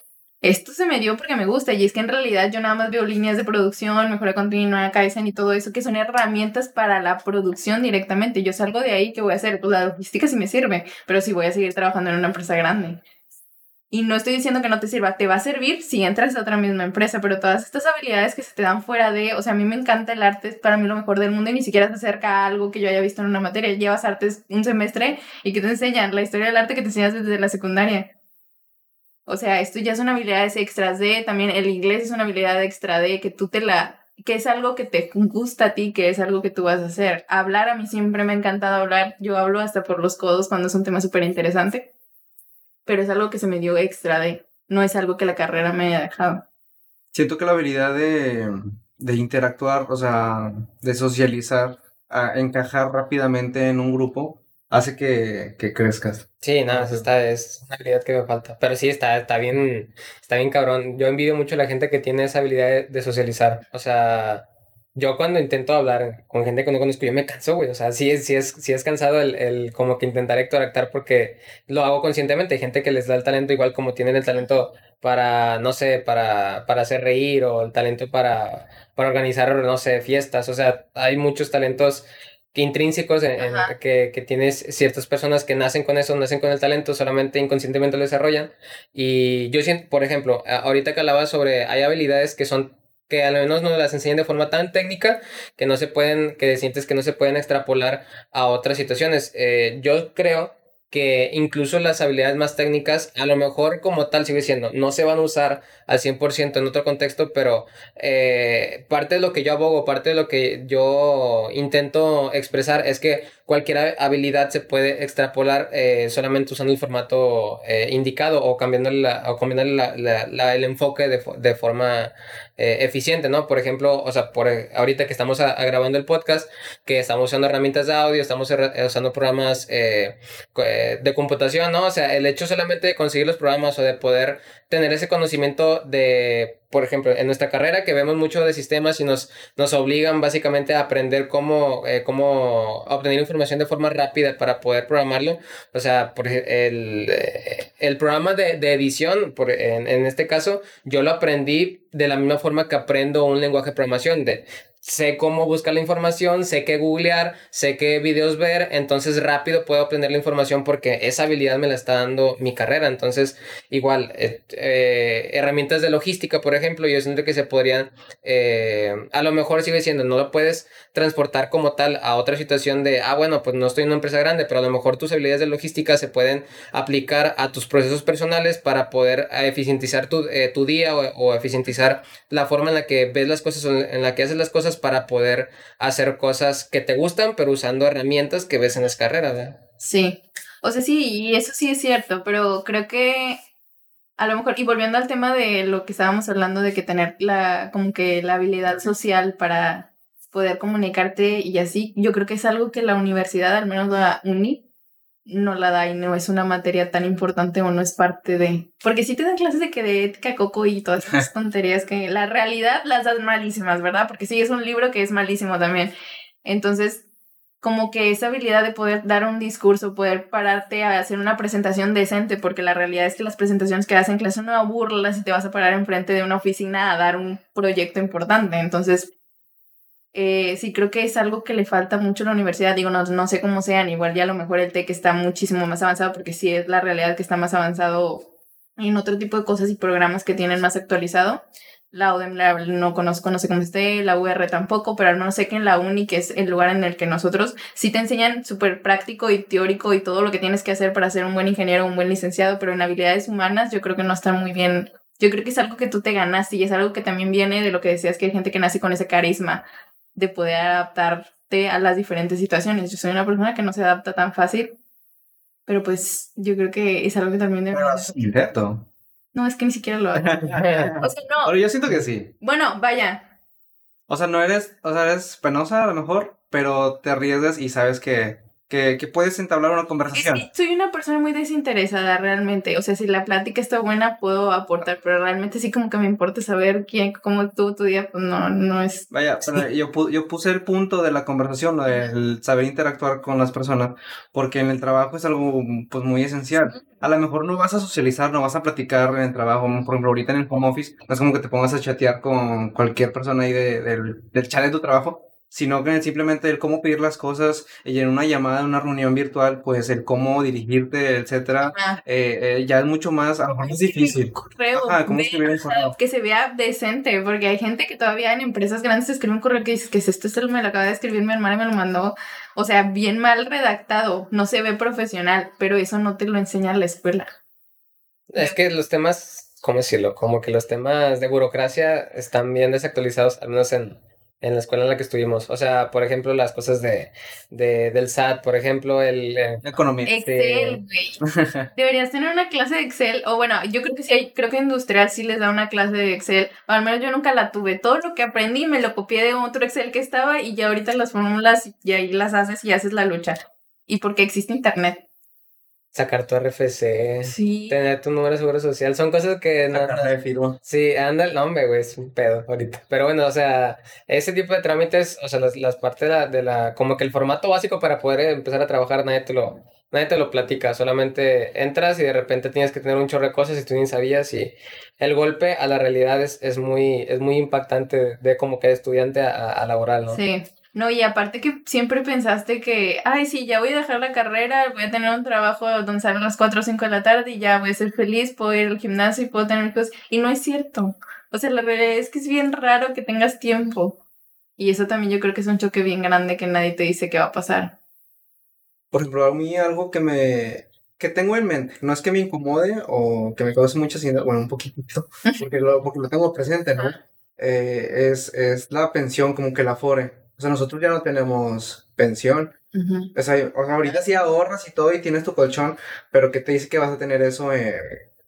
esto se me dio porque me gusta y es que en realidad yo nada más veo líneas de producción, mejora continua, Kaizen y todo eso que son herramientas para la producción directamente. Yo salgo de ahí, ¿qué voy a hacer? Pues la logística sí me sirve, pero sí voy a seguir trabajando en una empresa grande. Y no estoy diciendo que no te sirva, te va a servir si entras a otra misma empresa, pero todas estas habilidades que se te dan fuera de, o sea, a mí me encanta el arte, es para mí lo mejor del mundo y ni siquiera se acerca a algo que yo haya visto en una materia. Llevas artes un semestre y que te enseñan la historia del arte que te enseñas desde la secundaria O sea, esto ya son habilidades extras de, también el inglés es una habilidad extra de que tú te la, que es algo que te gusta a ti, que es algo que tú vas a hacer. Hablar, a mí siempre me ha encantado hablar, yo hablo hasta por los codos cuando es un tema súper interesante, pero es algo que se me dio extra de, no es algo que la carrera me haya dejado. Siento que la habilidad de, de interactuar, o sea, de socializar, a encajar rápidamente en un grupo, hace que, que crezcas. Sí, nada, no, esta es una habilidad que me falta. Pero sí, está, está bien, está bien cabrón. Yo envidio mucho a la gente que tiene esa habilidad de, de socializar. O sea, yo cuando intento hablar con gente que no conozco, yo me canso, güey. O sea, sí, sí, es, sí es cansado el, el como que intentar interactuar porque lo hago conscientemente. Hay gente que les da el talento igual como tienen el talento para, no sé, para, para hacer reír o el talento para, para organizar, no sé, fiestas. O sea, hay muchos talentos intrínsecos en, en que, que, tienes ciertas personas que nacen con eso, nacen con el talento, solamente inconscientemente lo desarrollan. Y yo siento, por ejemplo, ahorita que hablaba sobre, hay habilidades que son que al menos no las enseñan de forma tan técnica que no se pueden, que sientes que no se pueden extrapolar a otras situaciones. Eh, yo creo que incluso las habilidades más técnicas, a lo mejor como tal sigue siendo, no se van a usar al 100% en otro contexto, pero eh, parte de lo que yo abogo, parte de lo que yo intento expresar es que cualquier habilidad se puede extrapolar eh, solamente usando el formato eh, indicado o cambiando, la, o la, el enfoque de, de forma eh, eficiente, ¿no? Por ejemplo, o sea, por ahorita que estamos grabando el podcast, que estamos usando herramientas de audio, estamos usando programas eh, eh, de computación, ¿no? O sea, el hecho solamente de conseguir los programas o de poder tener ese conocimiento de, por ejemplo, en nuestra carrera que vemos mucho de sistemas y nos, nos obligan básicamente a aprender cómo, eh, cómo obtener información de forma rápida para poder programarlo. O sea, por el, eh, el programa de, de edición, por, en, en este caso, yo lo aprendí de la misma forma que aprendo un lenguaje de programación, sé cómo buscar la información, sé qué googlear, sé qué videos ver, entonces rápido puedo obtener la información porque esa habilidad me la está dando mi carrera. Entonces, igual, eh, eh, herramientas de logística, por ejemplo, yo siento que se podrían, eh, a lo mejor sigue siendo, no lo puedes transportar como tal a otra situación de, ah, bueno, pues no estoy en una empresa grande, pero a lo mejor tus habilidades de logística se pueden aplicar a tus procesos personales para poder eficientizar tu, tu día o, o, eficientizar la forma en la que ves las cosas, en la que haces las cosas para poder hacer cosas que te gustan, pero usando herramientas que ves en las carreras. ¿verdad? Sí, o sea, sí, y eso sí es cierto, pero creo que a lo mejor, y volviendo al tema de lo que estábamos hablando de que tener la, como que la habilidad social para poder comunicarte y así, yo creo que es algo que la universidad, al menos la uni, no la da y no es una materia tan importante o no es parte de... Porque sí te dan clases de que de ética, coco y todas esas tonterías que la realidad las das malísimas, ¿verdad? Porque sí es un libro que es malísimo también. Entonces, como que esa habilidad de poder dar un discurso, poder pararte a hacer una presentación decente, porque la realidad es que las presentaciones que hacen clase no burlas y te vas a parar enfrente de una oficina a dar un proyecto importante. Entonces, eh, sí creo que es algo que le falta mucho a la universidad. Digo, no, no sé cómo sean, igual ya a lo mejor el TEC está muchísimo más avanzado porque sí es la realidad que está más avanzado en otro tipo de cosas y programas que tienen más actualizado. La UDEM la, no conozco, no sé cómo esté, la UR tampoco, pero al menos sé que en la UNI, que es el lugar en el que nosotros sí te enseñan súper práctico y teórico y todo lo que tienes que hacer para ser un buen ingeniero, un buen licenciado, pero en habilidades humanas yo creo que no está muy bien. Yo creo que es algo que tú te ganas y es algo que también viene de lo que decías, que hay gente que nace con ese carisma de poder adaptarte a las diferentes situaciones. Yo soy una persona que no se adapta tan fácil, pero pues yo creo que es algo que también debe... Intento. No, es que ni siquiera lo hago. o sea, no. Pero yo siento que sí. Bueno, vaya. O sea, no eres, o sea, eres penosa a lo mejor, pero te arriesgas y sabes que que, que, puedes entablar una conversación. Es que soy una persona muy desinteresada realmente. O sea, si la plática está buena, puedo aportar, pero realmente sí como que me importa saber quién, cómo tuvo tu día, pues no, no es... Vaya, pero yo, yo puse el punto de la conversación, el saber interactuar con las personas, porque en el trabajo es algo pues muy esencial. A lo mejor no vas a socializar, no vas a platicar en el trabajo, por ejemplo, ahorita en el home office, no es como que te pongas a chatear con cualquier persona ahí de, del, del chat de tu trabajo, sino que simplemente el cómo pedir las cosas y en una llamada, en una reunión virtual, pues el cómo dirigirte, etcétera, eh, eh, ya es mucho más, a lo mejor es difícil. Correo, ¿cómo escribir un correo? Que se vea decente, porque hay gente que todavía en empresas grandes escribe un correo que dices que esto es me lo acaba de escribir mi hermana y me lo mandó, o sea, bien mal redactado, no se ve profesional, pero eso no te lo enseña la escuela. Es que los temas, ¿cómo decirlo? Como que los temas de burocracia están bien desactualizados, al menos en, en la escuela en la que estuvimos. O sea, por ejemplo, las cosas de, de del SAT, por ejemplo, el... eh, Economía. Excel, güey. Deberías tener una clase de Excel, o bueno, yo creo que sí, hay, creo que industrial sí les da una clase de Excel, o al menos yo nunca la tuve. Todo lo que aprendí me lo copié de otro Excel que estaba y ya ahorita las fórmulas y ahí las haces y haces la lucha. Y porque existe internet. Sacar tu RFC, Sí. tener tu número de seguro social, son cosas que... no- de firma. Sí, anda el nombre, güey, es un pedo ahorita. Pero bueno, o sea, ese tipo de trámites, o sea, las, las partes de la, de la, como que el formato básico para poder empezar a trabajar, nadie te lo, nadie te lo platica, solamente entras y de repente tienes que tener un chorro de cosas y tú ni sabías y el golpe a la realidad es, es muy, es muy impactante de como que de estudiante a, a laboral, ¿no? Sí. No, y aparte que siempre pensaste que, ay, sí, ya voy a dejar la carrera, voy a tener un trabajo donde salgo a las 4 o 5 de la tarde y ya voy a ser feliz, puedo ir al gimnasio y puedo tener cosas. Y no es cierto. O sea, la realidad es que es bien raro que tengas tiempo. Y eso también yo creo que es un choque bien grande que nadie te dice que va a pasar. Por ejemplo, a mí algo que me que tengo en mente, no es que me incomode o que me cause mucha ansiedad, bueno, un poquito, porque lo, porque lo tengo presente, ¿no? Eh, es, es la pensión, como que la FORE. O sea, nosotros ya no tenemos pensión. O sea, o sea, ahorita sí ahorras y todo y tienes tu colchón, pero ¿qué te dice que vas a tener eso en,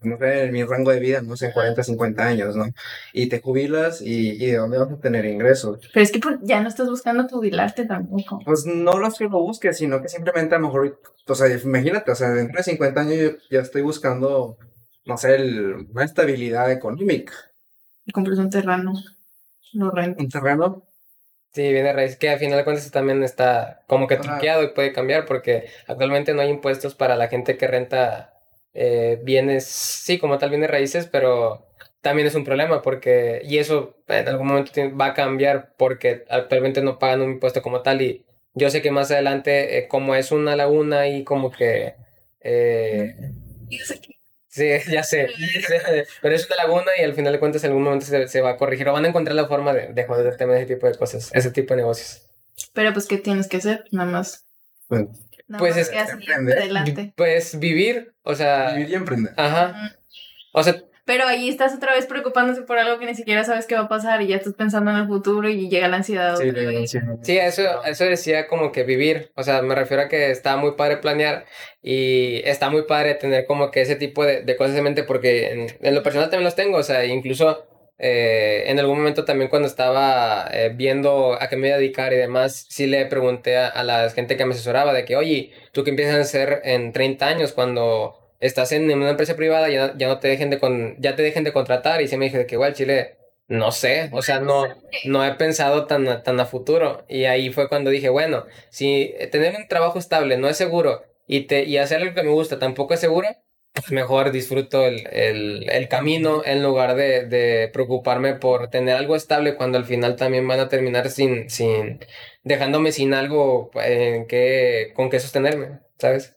no sé, en mi rango de vida, no sé, en 40, 50 años, ¿no? Y te jubilas y, y ¿de dónde vas a tener ingresos? Pero es que pues, ya no estás buscando jubilarte tampoco. Pues no lo que lo busques, sino que simplemente a lo mejor, o sea, imagínate, o sea, dentro de 50 años yo ya estoy buscando, no sé, el- una estabilidad económica. Compras un terreno. Un terreno, Sí, viene a raíz que a final de cuentas también está como que truqueado y puede cambiar porque actualmente no hay impuestos para la gente que renta eh, bienes, sí, como tal bienes raíces, pero también es un problema porque, y eso en algún momento va a cambiar porque actualmente no pagan un impuesto como tal y yo sé que más adelante eh, como es una laguna y como que... eh, Sí, ya sé. Pero es una laguna y al final de cuentas en algún momento se, se va a corregir o van a encontrar la forma de, de joder el tema de ese tipo de cosas, ese tipo de negocios. Pero pues, ¿qué tienes que hacer? Nada más. Bueno. Nada Pues más es- que emprender. adelante. Pues vivir, o sea, vivir y emprender. ajá. O sea, Pero ahí estás otra vez preocupándose por algo que ni siquiera sabes qué va a pasar y ya estás pensando en el futuro y llega la ansiedad. Sí, vez. sí, eso, eso decía como que vivir, o sea, me refiero a que está muy padre planear y está muy padre tener como que ese tipo de, de cosas en mente porque en, en lo personal también los tengo, o sea, incluso eh, en algún momento también cuando estaba eh, viendo a qué me iba a dedicar y demás, sí le pregunté a, a la gente que me asesoraba de que, oye, ¿tú qué empiezas a hacer en 30 años cuando estás en una empresa privada, ya, ya no te dejen de con, ya te dejen de contratar? Y sí me dije de que, igual, Chile, no sé, o sea, no, no he pensado tan, tan a futuro. Y ahí fue cuando dije, bueno, si tener un trabajo estable no es seguro y, te, y hacer algo que me gusta tampoco es seguro, pues mejor disfruto el, el, el camino en lugar de, de preocuparme por tener algo estable cuando al final también van a terminar sin, sin dejándome sin algo en que, con que sostenerme, ¿sabes?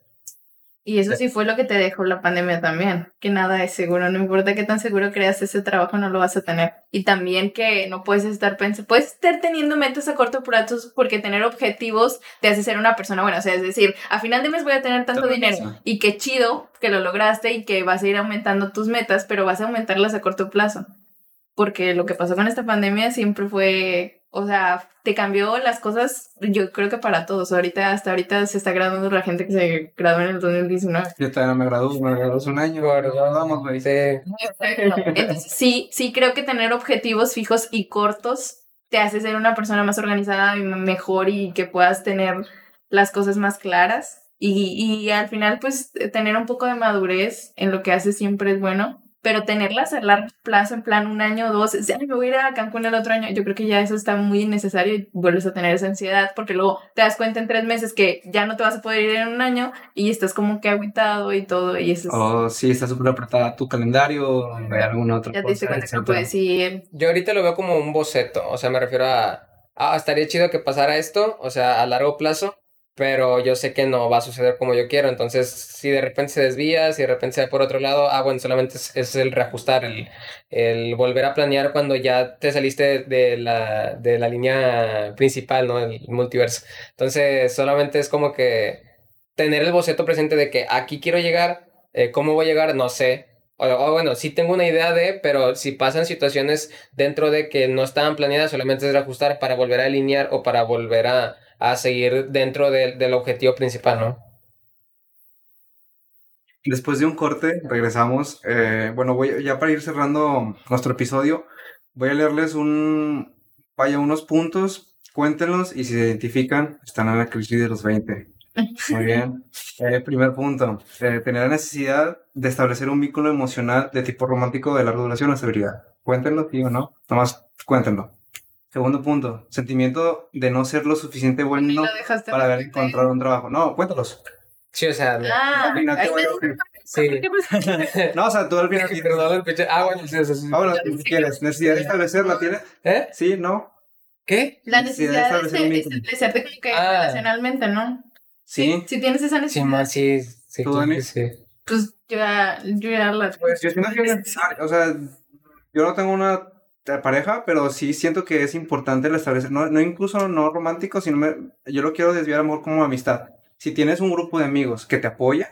Y eso sí fue lo que te dejó la pandemia también, que nada es seguro, no importa qué tan seguro creas ese trabajo, no lo vas a tener. Y también que no puedes estar pensando, puedes estar teniendo metas a corto plazo porque tener objetivos te hace ser una persona buena, o sea, es decir, a final de mes voy a tener tanto dinero y qué chido que lo lograste y que vas a ir aumentando tus metas, pero vas a aumentarlas a corto plazo. Porque lo que pasó con esta pandemia siempre fue, o sea, te cambió las cosas, yo creo que para todos. Ahorita, hasta ahorita se está graduando la gente que se graduó en el 2019. Yo todavía no me gradué, me gradué hace un año. Por- Vamos, güey. Sí, Entonces, sí, sí creo que tener objetivos fijos y cortos te hace ser una persona más organizada y mejor y que puedas tener las cosas más claras. Y, y al final, pues, tener un poco de madurez en lo que haces siempre es bueno. Pero tenerlas a largo plazo, en plan un año o dos, "Ay, me voy a ir a Cancún el otro año, yo creo que ya eso está muy innecesario y vuelves a tener esa ansiedad porque luego te das cuenta en tres meses que ya no te vas a poder ir en un año y estás como que aguitado y todo y eso es- O si está súper apretada tu calendario, de alguna otra ya te diste cosa, que puedes ir. Yo ahorita lo veo como un boceto, o sea, me refiero a, ah, estaría chido que pasara esto, o sea, a largo plazo, pero yo sé que no va a suceder como yo quiero, entonces si de repente se desvía, si de repente se va por otro lado, ah, bueno, solamente es, es el reajustar, el, el volver a planear cuando ya te saliste de la, de la línea principal, ¿no? El multiverso. Entonces, solamente es como que tener el boceto presente de que aquí quiero llegar, eh, ¿cómo voy a llegar? No sé. o, o bueno, sí tengo una idea de, pero si pasan situaciones dentro de que no estaban planeadas, solamente es reajustar para volver a alinear o para volver a, a seguir dentro del- objetivo principal, ¿no? Después de un corte, regresamos. Eh, bueno, voy, ya para ir cerrando nuestro episodio, voy a leerles un, vaya, unos puntos, cuéntenlos y si se identifican, están en la crisis de los 20. Muy bien. Eh, primer punto, eh, tener la necesidad de establecer un vínculo emocional de tipo romántico de larga duración o estabilidad. Cuéntenlo, sí o no, nomás cuéntenlo. Segundo punto, sentimiento de no ser lo suficiente bueno Lo para haber encontrado un trabajo. No, cuéntalos. Sí, o sea, no. Ah, te voy a. Sí. No, o sea, tú al final Sí, pinche- Ah, bueno, sí, sí, sí. Ah, bueno, si quieres, necesidad de establecerla, ¿tienes? ¿Eh? Sí, no, ¿Qué? La Necesidad necesidad de de establecerte como que Ah. relacionalmente, ¿no? sí. Si tienes esa Sí, necesidad, más, sí, sí, sí. pues yo ya, yo ya la... Pues yo siento que o sea, yo no tengo una pareja, pero sí siento que es importante el establecer, no, no incluso no romántico, sino me- yo lo quiero desviar amor como amistad. Si tienes un grupo de amigos que te apoya,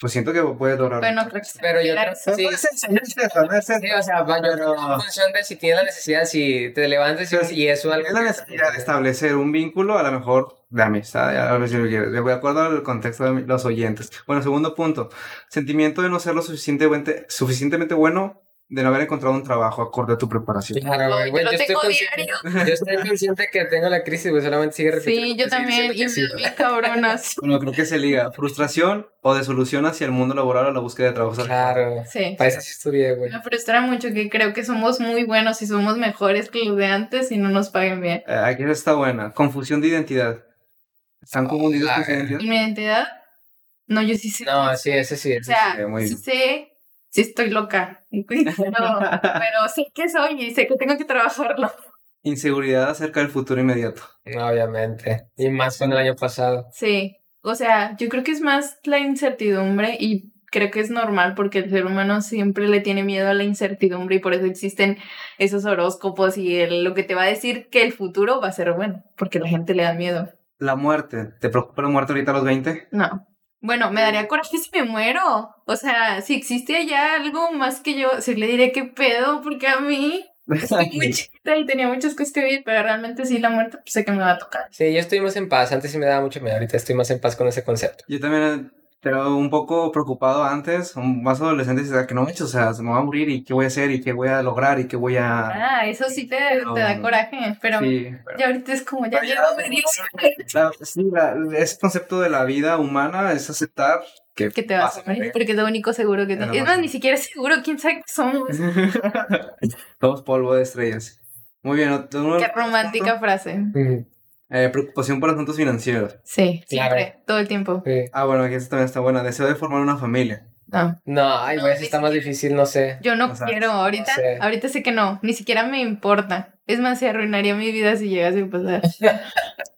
pues siento que puedes lograr. Bueno, creo que Pero yo creo- eso. sí. Sí, o sea, va, Pero- que en función de si tienes la necesidad, si te levantas y, Pero y eso algo. Es la necesidad de establecer un vínculo, a lo mejor de amistad, a ver si lo quieres, de acuerdo al contexto de los oyentes. Bueno, segundo punto, sentimiento de no ser lo suficientemente, suficientemente bueno, de no haber encontrado un trabajo acorde a tu preparación. Claro, güey, yo yo estoy consciente, yo estoy consciente que tengo la crisis, güey, solamente sigue repitiendo. Sí, yo también, y me sí. bien cabronas. Bueno, creo que se liga frustración o desolución hacia el mundo laboral o la búsqueda de trabajo. Claro, Sí. para eso sí estudié, güey. Me frustra mucho que creo que somos muy buenos y somos mejores que los de antes y no nos paguen bien. Eh, aquí está buena. Confusión de identidad. ¿Están confundidos con su Ah, identidad? ¿Y mi identidad? No, yo sí sé. No, sí, ese sí. O ese sea, sí, muy sí bien. sé, sí estoy loca. Pero, pero sé que soy y sé que tengo que trabajarlo. Inseguridad acerca del futuro inmediato. Obviamente. Y más con el año pasado. Sí. O sea, yo creo que es más la incertidumbre y creo que es normal porque el ser humano siempre le tiene miedo a la incertidumbre y por eso existen esos horóscopos y el- lo que te va a decir que el futuro va a ser bueno, porque la gente le da miedo. La muerte. ¿Te preocupa la muerte ahorita a los 20? No. Bueno, me daría coraje si me muero. O sea, si existe allá algo más que yo, sí le diré qué pedo, porque a mí estoy muy chiquita y tenía muchas cosas que vivir, pero realmente sí la muerte pues, sé que me va a tocar. Sí, yo estoy más en paz. Antes sí me daba mucho miedo. Ahorita estoy más en paz con ese concepto. Yo también era un poco preocupado antes, más adolescente, que no o sea, se me va a morir y qué voy a hacer y qué voy a lograr y qué voy a... Ah, eso sí te, te da No. coraje, pero Sí, pero- ya ahorita es como ya Pero medio La- sí, la- ese concepto de la vida humana es aceptar que, que te vas a morir, porque es lo único seguro que Pero tienes. Es más, ni siquiera es seguro, quién sabe qué somos. Todos polvo de estrellas. Muy bien. ¿otro- Qué romántica frase. Mm, Eh, preocupación por asuntos financieros. Sí, Claro. siempre, todo el tiempo. sí. Ah, bueno, aquí esta también está buena. Deseo de formar una familia. No. No, ay, No, güey, eso está más difícil, no sé. Yo no O sea, quiero, ahorita, sé. ahorita sé que no, ni siquiera me importa. Es más, se arruinaría mi vida si llegase a pasar.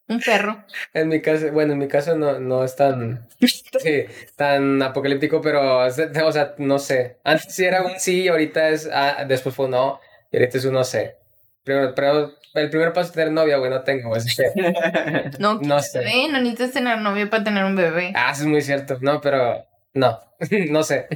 Un perro. En mi caso, bueno, en mi caso no, no es tan, sí, tan apocalíptico, pero, es o sea, no sé. Antes sí era un sí, ahorita es, ah, después fue un no, y ahorita es un no sé. Pero, pero el primer paso es tener novia, güey, no tengo, güey. No, No sé. bebé, no necesitas tener novio para tener un bebé. Ah, eso es muy cierto. No, pero no, no sé.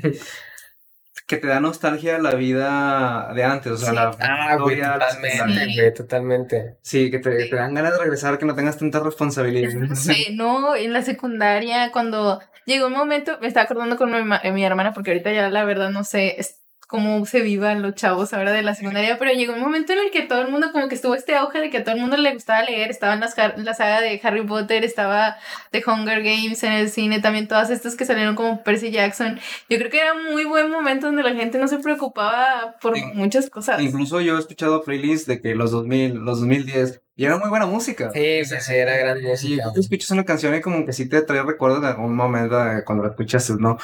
que te da nostalgia la vida de antes, o sea, Sí. la Ah, güey, totalmente, güey, totalmente. Sí, que te, te dan ganas de regresar, que no tengas tantas responsabilidades. Sí, no, en la secundaria, cuando llegó un momento, me estaba acordando con mi, mi hermana, porque ahorita ya la verdad no sé es- cómo se vivan los chavos ahora de la secundaria, pero llegó un momento en el que todo el mundo, como que estuvo este auge de que a todo el mundo le gustaba leer, estaban las, Har- la saga de Harry Potter, estaba The Hunger Games en el cine, también todas estas que salieron como Percy Jackson. Yo creo que era un muy buen momento donde la gente no se preocupaba por Sí. muchas cosas. Incluso yo he escuchado playlists de que los 2000, los 2010, y era muy buena música. Sí, sí, sí, era gran Sí, música. tú escuchas una canción y como que sí te trae recuerdos de algún momento de cuando la escuchaste, ¿no?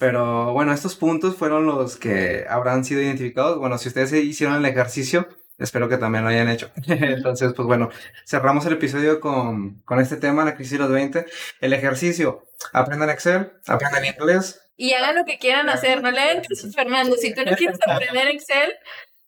Pero bueno, estos puntos fueron los que habrán sido identificados. Bueno, si ustedes hicieron el ejercicio, espero que también lo hayan hecho. Entonces, pues bueno, cerramos el episodio con, con este tema, la crisis de los 20. El ejercicio, aprendan Excel, aprendan inglés. Y hagan lo que quieran hacer, no le hagan caso Fernando. Si tú no quieres aprender Excel,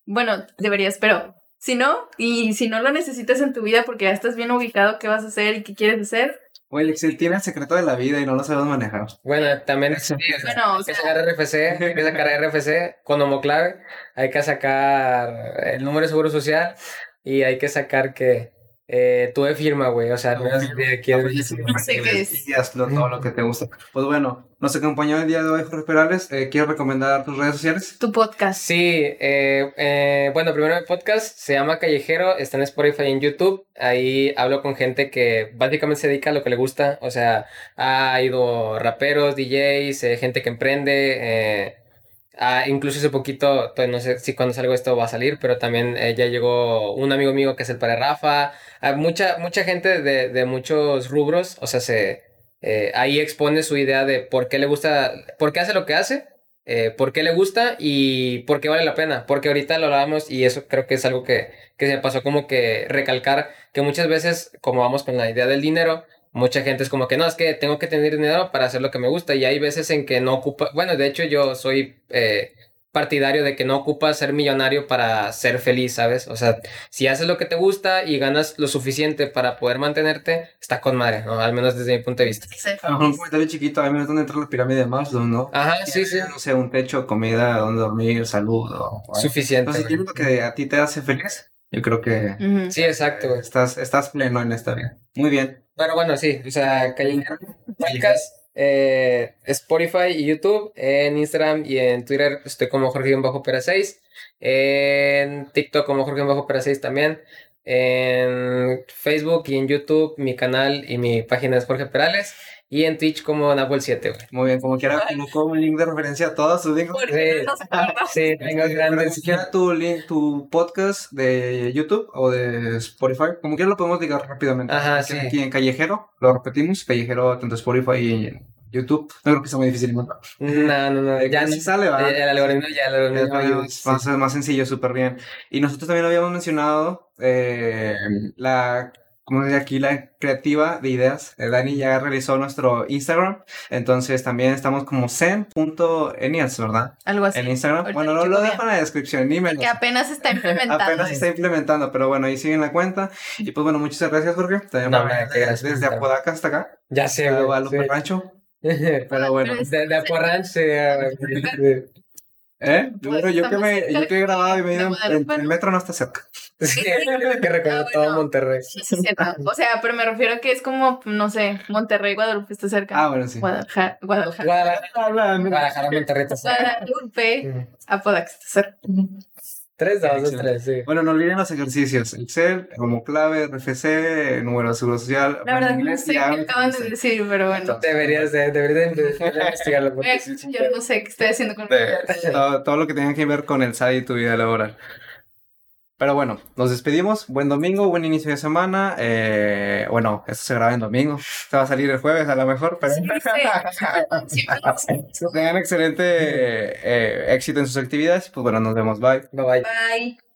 bueno, deberías, pero si no, y si no lo necesitas en tu vida porque ya estás bien ubicado qué vas a hacer y qué quieres hacer, Oye, el Excel tiene el secreto de la vida y no lo sabemos manejar. Bueno, también sí, o sea, Bueno, o hay que sacar RFC, hay que sacar RFC con homoclave, hay que sacar el número de seguro social y hay que sacar que eh, tu firma, güey. O sea, no es de aquí a- No sé qué es. Y hazlo todo lo que te gusta. Pues bueno, nos acompañó el día de hoy Jorge Perales. Eh, ¿Quieres recomendar tus redes sociales? Tu podcast. Sí, eh, eh, bueno, primero el podcast se llama Callejero, está en Spotify y en YouTube. Ahí hablo con gente que básicamente se dedica a lo que le gusta. O sea, ha ido raperos, DJs, eh, gente que emprende. Ah, incluso hace poquito, no sé si cuando salgo esto va a salir, pero también eh, ya llegó un amigo mío que es el padre Rafa. Ah, mucha, mucha gente de, de muchos rubros, o sea, se, eh, ahí expone su idea de por qué le gusta, por qué hace lo que hace eh, por qué le gusta y por qué vale la pena. Porque ahorita lo hablamos y eso creo que es algo que, que se me pasó como que recalcar que muchas veces, como vamos con la idea del dinero, mucha gente es como que no, es que tengo que tener dinero para hacer lo que me gusta y hay veces en que no ocupa, bueno, de hecho yo soy... eh, partidario de que no ocupas ser millonario para ser feliz, ¿sabes? O sea, si haces lo que te gusta y ganas lo suficiente para poder mantenerte, está con madre, ¿no? Al menos desde mi punto de vista. Ser A lo mejor un comentario chiquito, a mí me es donde entra la pirámide de Maslow, ¿no? Ajá, sí, sí. No sé, un techo, comida, donde dormir, salud. O, Suficiente. Entonces, tienes lo que a ti te hace feliz, yo creo que. Sí, exacto, güey. estás, estás pleno en esta vida. Muy bien. Pero bueno, sí, o sea, Callejero Podcast, eh, Spotify y YouTube, en Instagram y en Twitter estoy como Jorge-Pera6, en TikTok como Jorge-Pera6 también, en Facebook y en YouTube mi canal y mi página es Jorge Perales y en Twitch como Nahuel7, güey. Muy bien, como quiera, coloco un link de referencia a todos sus links. Sí. Sí, tengo Pero grandes... como quiera tu link, tu podcast de YouTube o de Spotify, como quiera lo podemos ligar rápidamente. Ajá, Aquí- sí. Aquí en Callejero, lo repetimos, Callejero tanto Spotify y en YouTube. No creo que sea muy difícil encontrar. No, no, no, ya Sí no. sale, ¿va? El algoritmo ya, el Es algoritmo más, más, más sencillo, súper bien. Y nosotros también habíamos mencionado eh, la, como diría aquí, la creativa de ideas. Eh, Dani ya realizó nuestro Instagram, entonces también estamos como zen.enias, ¿verdad? Algo así. En Instagram. Ahorita Bueno, lo, checo lo bien. dejo en la descripción, ni me lo Que apenas está implementando. Apenas se está implementando, pero bueno, ahí siguen la cuenta. Y pues bueno, muchas gracias, Jorge. También No, qué gracias desde. Apodaca hasta acá, Ya sé, a güey. Sí. Rancho. Pero bueno, De, de Aporranche a- ¿eh? Pues, yo que me, yo que he grabado y me he ido en- el metro no está cerca. Sí, que recorre Ah, todo bueno. Monterrey. Sí, sí. O sea, pero me refiero a que es como, no sé, Monterrey, Guadalupe está cerca. Ah, bueno, sí. Guadalajara, Guadalajara. Guadalajara, Guadalajara, Monterrey. está cerca. Guadalupe, Apodaca está cerca. Tres, dos, tres, sí. Bueno, no olviden los ejercicios. Excel, como clave, RFC, número de seguro social. La verdad, no inglés, sé ya qué acaban de decir, pero bueno. Deberías de, deberías de, investigarlo. Yo no sé qué estoy haciendo con mi de vida. todo, todo lo que tenga que ver con el SAI y tu vida laboral. Pero bueno, nos despedimos. Buen domingo, buen inicio de semana. Eh, bueno, esto se graba en domingo. Se va a salir el jueves a lo mejor, pero Sí, tengan excelente eh, éxito en sus actividades. Pues bueno, nos vemos. Bye. Bye bye. Bye.